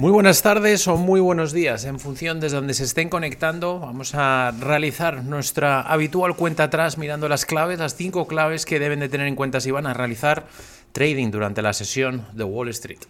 Muy buenas tardes o muy buenos días, en función desde donde se estén conectando. Vamos a realizar nuestra habitual cuenta atrás mirando las claves, las cinco claves que deben de tener en cuenta si van a realizar trading durante la sesión de Wall Street.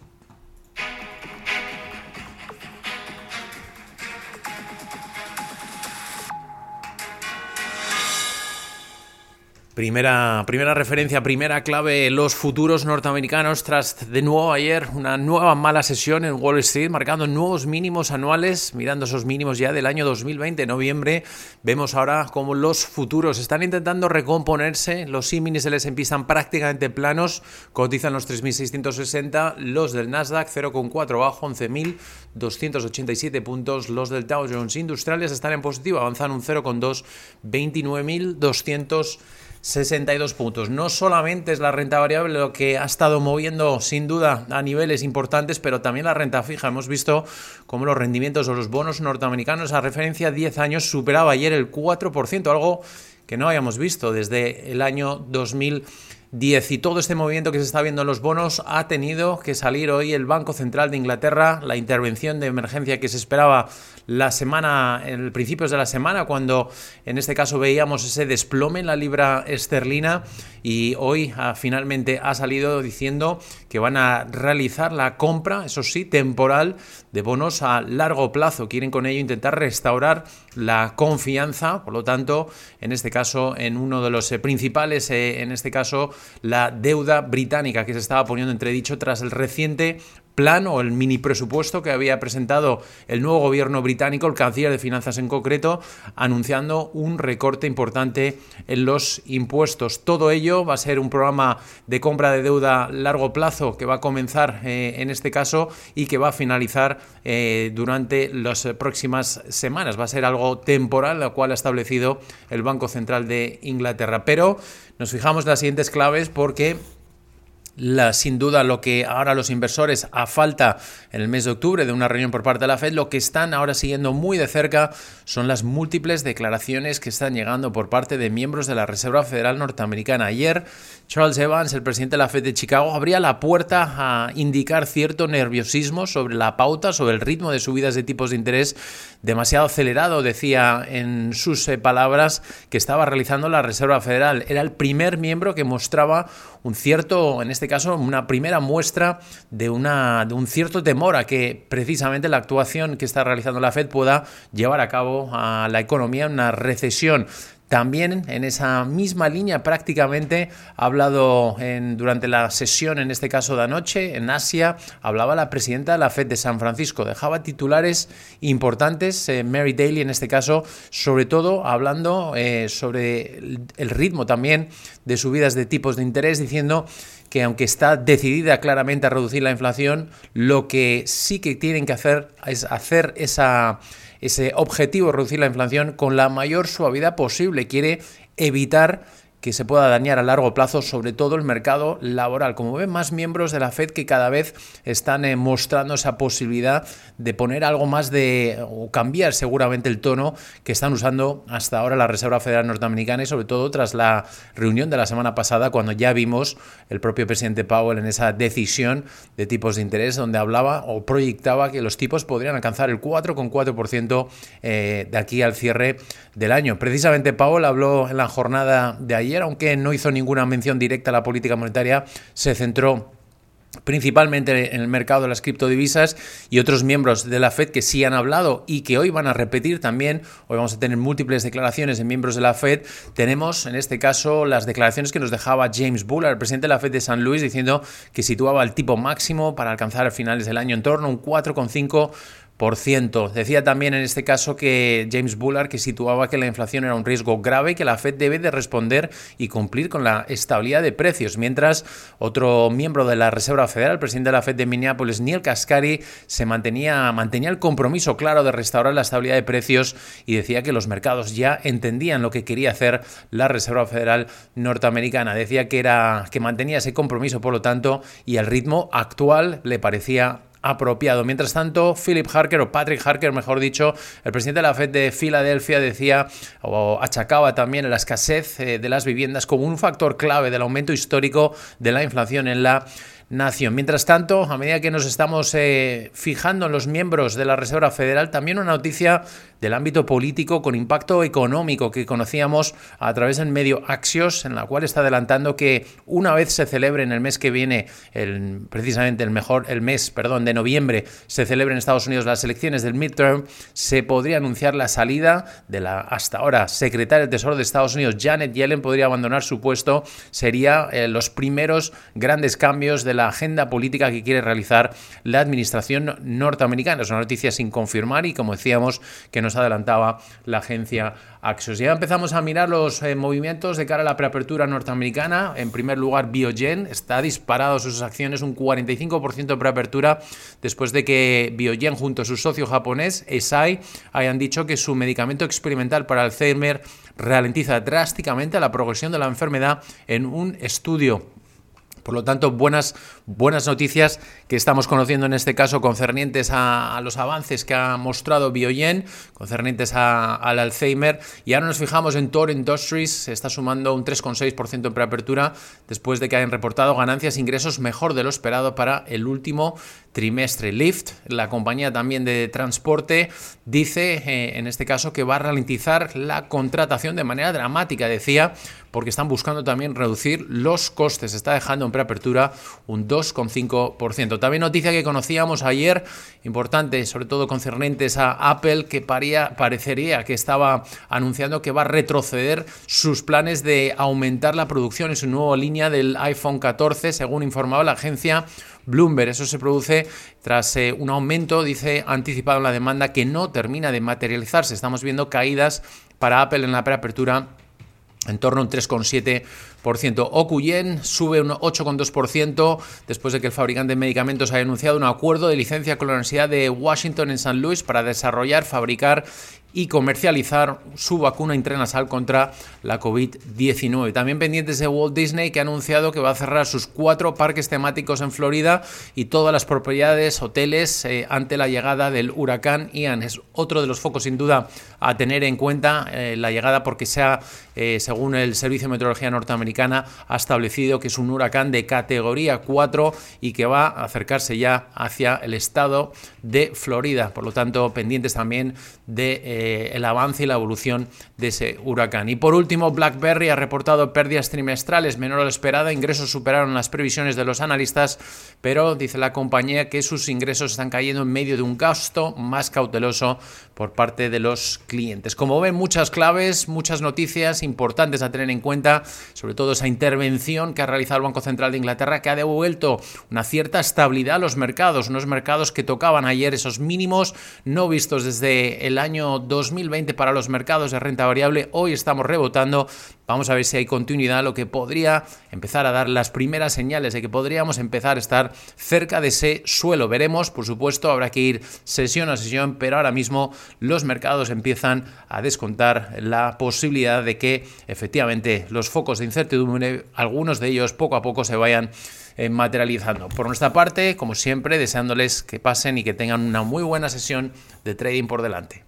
Primera, primera referencia, primera clave, los futuros norteamericanos tras de nuevo ayer una nueva mala sesión en Wall Street, marcando nuevos mínimos anuales, mirando esos mínimos ya del año 2020, noviembre, vemos ahora como los futuros están intentando recomponerse, los símiles del S&P están prácticamente planos, cotizan los 3.660, los del Nasdaq 0,4 bajo, 11.287 puntos, los del Dow Jones Industriales están en positivo, avanzan un 0,2, 29.200 62 puntos. No solamente es la renta variable lo que ha estado moviendo sin duda a niveles importantes, pero también la renta fija. Hemos visto cómo los rendimientos o los bonos norteamericanos a referencia a 10 años superaba ayer el 4%, algo que no habíamos visto desde el año 2000 10 y todo este movimiento que se está viendo en los bonos ha tenido que salir hoy el Banco Central de Inglaterra, la intervención de emergencia que se esperaba la semana, en principios de la semana, cuando en este caso veíamos ese desplome en la libra esterlina y hoy ah, finalmente ha salido diciendo que van a realizar la compra, eso sí, temporal de bonos a largo plazo. Quieren con ello intentar restaurar la confianza, por lo tanto, en este caso, en uno de los eh, principales, eh, en este caso, la deuda británica que se estaba poniendo entredicho tras el reciente plan o el mini presupuesto que había presentado el nuevo gobierno británico, el canciller de finanzas en concreto, anunciando un recorte importante en los impuestos. Todo ello va a ser un programa de compra de deuda a largo plazo que va a comenzar eh, en este caso y que va a finalizar eh, durante las próximas semanas. Va a ser algo temporal, lo cual ha establecido el Banco Central de Inglaterra. Pero nos fijamos en las siguientes claves porque la, sin duda lo que ahora los inversores a falta en el mes de octubre de una reunión por parte de la Fed, lo que están ahora siguiendo muy de cerca son las múltiples declaraciones que están llegando por parte de miembros de la Reserva Federal Norteamericana. Ayer Charles Evans, el presidente de la Fed de Chicago, abría la puerta a indicar cierto nerviosismo sobre la pauta, sobre el ritmo de subidas de tipos de interés demasiado acelerado, decía en sus eh, palabras, que estaba realizando la Reserva Federal. Era el primer miembro que mostraba un cierto, en este caso, una primera muestra de, una, de un cierto temor a que precisamente la actuación que está realizando la Fed pueda llevar a cabo a la economía una recesión. También en esa misma línea prácticamente ha hablado en, durante la sesión, en este caso de anoche, en Asia, hablaba la presidenta de la Fed de San Francisco, dejaba titulares importantes, eh, Mary Daly en este caso, sobre todo hablando eh, sobre el ritmo también de subidas de tipos de interés, diciendo que aunque está decidida claramente a reducir la inflación, lo que sí que tienen que hacer es hacer esa ese objetivo, reducir la inflación con la mayor suavidad posible. Quiere evitar que se pueda dañar a largo plazo, sobre todo el mercado laboral. Como ven, más miembros de la Fed que cada vez están eh, mostrando esa posibilidad de poner algo más de, o cambiar seguramente el tono que están usando hasta ahora la Reserva Federal Norteamericana y sobre todo tras la reunión de la semana pasada, cuando ya vimos el propio presidente Powell en esa decisión de tipos de interés, donde hablaba o proyectaba que los tipos podrían alcanzar el 4,4% eh, de aquí al cierre del año. Precisamente Powell habló en la jornada de ayer aunque no hizo ninguna mención directa a la política monetaria, se centró principalmente en el mercado de las criptodivisas y otros miembros de la Fed que sí han hablado y que hoy van a repetir también, hoy vamos a tener múltiples declaraciones de miembros de la Fed, tenemos en este caso las declaraciones que nos dejaba James Bullard, presidente de la Fed de San Luis, diciendo que situaba el tipo máximo para alcanzar a finales del año en torno a un 4,5 Decía también en este caso que James Bullard que situaba que la inflación era un riesgo grave y que la Fed debe de responder y cumplir con la estabilidad de precios, mientras otro miembro de la Reserva Federal, el presidente de la Fed de Minneapolis, Neil Cascari, se mantenía, mantenía el compromiso claro de restaurar la estabilidad de precios y decía que los mercados ya entendían lo que quería hacer la Reserva Federal norteamericana. Decía que era que mantenía ese compromiso, por lo tanto, y el ritmo actual le parecía apropiado. Mientras tanto, Philip Harker, o Patrick Harker, mejor dicho, el presidente de la Fed de Filadelfia, decía o achacaba también la escasez eh, de las viviendas como un factor clave del aumento histórico de la inflación en la Mientras tanto, a medida que nos estamos eh, fijando en los miembros de la Reserva Federal, también una noticia del ámbito político con impacto económico que conocíamos a través del medio Axios, en la cual está adelantando que una vez se celebre en el mes que viene, el, precisamente el mejor, el mes, perdón, de noviembre, se celebren en Estados Unidos las elecciones del midterm, se podría anunciar la salida de la hasta ahora secretaria del Tesoro de Estados Unidos, Janet Yellen, podría abandonar su puesto. Sería eh, los primeros grandes cambios de la agenda política que quiere realizar la administración norteamericana. Es una noticia sin confirmar y, como decíamos, que nos adelantaba la agencia Axios. Ya empezamos a mirar los eh, movimientos de cara a la preapertura norteamericana. En primer lugar, Biogen está disparado sus acciones un 45% de preapertura después de que Biogen junto a su socio japonés, Esai, hayan dicho que su medicamento experimental para Alzheimer ralentiza drásticamente la progresión de la enfermedad en un estudio por lo tanto, buenas, buenas noticias que estamos conociendo en este caso concernientes a, los avances que ha mostrado Biogen, concernientes al Alzheimer. Y ahora nos fijamos en Thor Industries, se está sumando un 3,6% en preapertura después de que hayan reportado ganancias e ingresos mejor de lo esperado para el último trimestre. Lyft, la compañía también de transporte, dice eh, en este caso que va a ralentizar la contratación de manera dramática, decía, porque están buscando también reducir los costes. Está dejando en preapertura un 2,5%. También noticia que conocíamos ayer, importante, sobre todo concernentes a Apple, que parecería que estaba anunciando que va a retroceder sus planes de aumentar la producción en su nueva línea del iPhone 14, según informaba la agencia Bloomberg. Eso se produce tras eh, un aumento, dice, anticipado en la demanda que no termina de materializarse. Estamos viendo caídas para Apple en la preapertura en torno a un 3,7%. Okuyen sube un 8,2% después de que el fabricante de medicamentos haya anunciado un acuerdo de licencia con la Universidad de Washington en San Luis para desarrollar, fabricar y comercializar su vacuna intranasal contra la COVID-19. También pendientes de Walt Disney que ha anunciado que va a cerrar sus cuatro parques temáticos en Florida y todas las propiedades, hoteles, eh, ante la llegada del huracán Ian. Es otro de los focos sin duda a tener en cuenta eh, la llegada porque sea, eh, según el Servicio de Meteorología ha establecido que es un huracán de categoría 4 y que va a acercarse ya hacia el estado de Florida. Por lo tanto, pendientes también de eh, avance y la evolución de ese huracán. Y por último, BlackBerry ha reportado pérdidas trimestrales menor a lo esperado, ingresos superaron las previsiones de los analistas, pero dice la compañía que sus ingresos están cayendo en medio de un gasto más cauteloso por parte de los clientes. Como ven, muchas claves, muchas noticias importantes a tener en cuenta, sobre todo esa intervención que ha realizado el Banco Central de Inglaterra, que ha devuelto una cierta estabilidad a los mercados, unos mercados que tocaban ayer esos mínimos no vistos desde el año 2020 para los mercados de renta variable. Hoy estamos rebotando. Vamos a ver si hay continuidad, lo que podría empezar a dar las primeras señales de que podríamos empezar a estar cerca de ese suelo. Veremos, por supuesto, habrá que ir sesión a sesión, pero ahora mismo los mercados empiezan a descontar la posibilidad de que efectivamente los focos de algunos de ellos poco a poco se vayan eh, materializando. Por nuestra parte, como siempre, deseándoles que pasen y que tengan una muy buena sesión de trading por delante.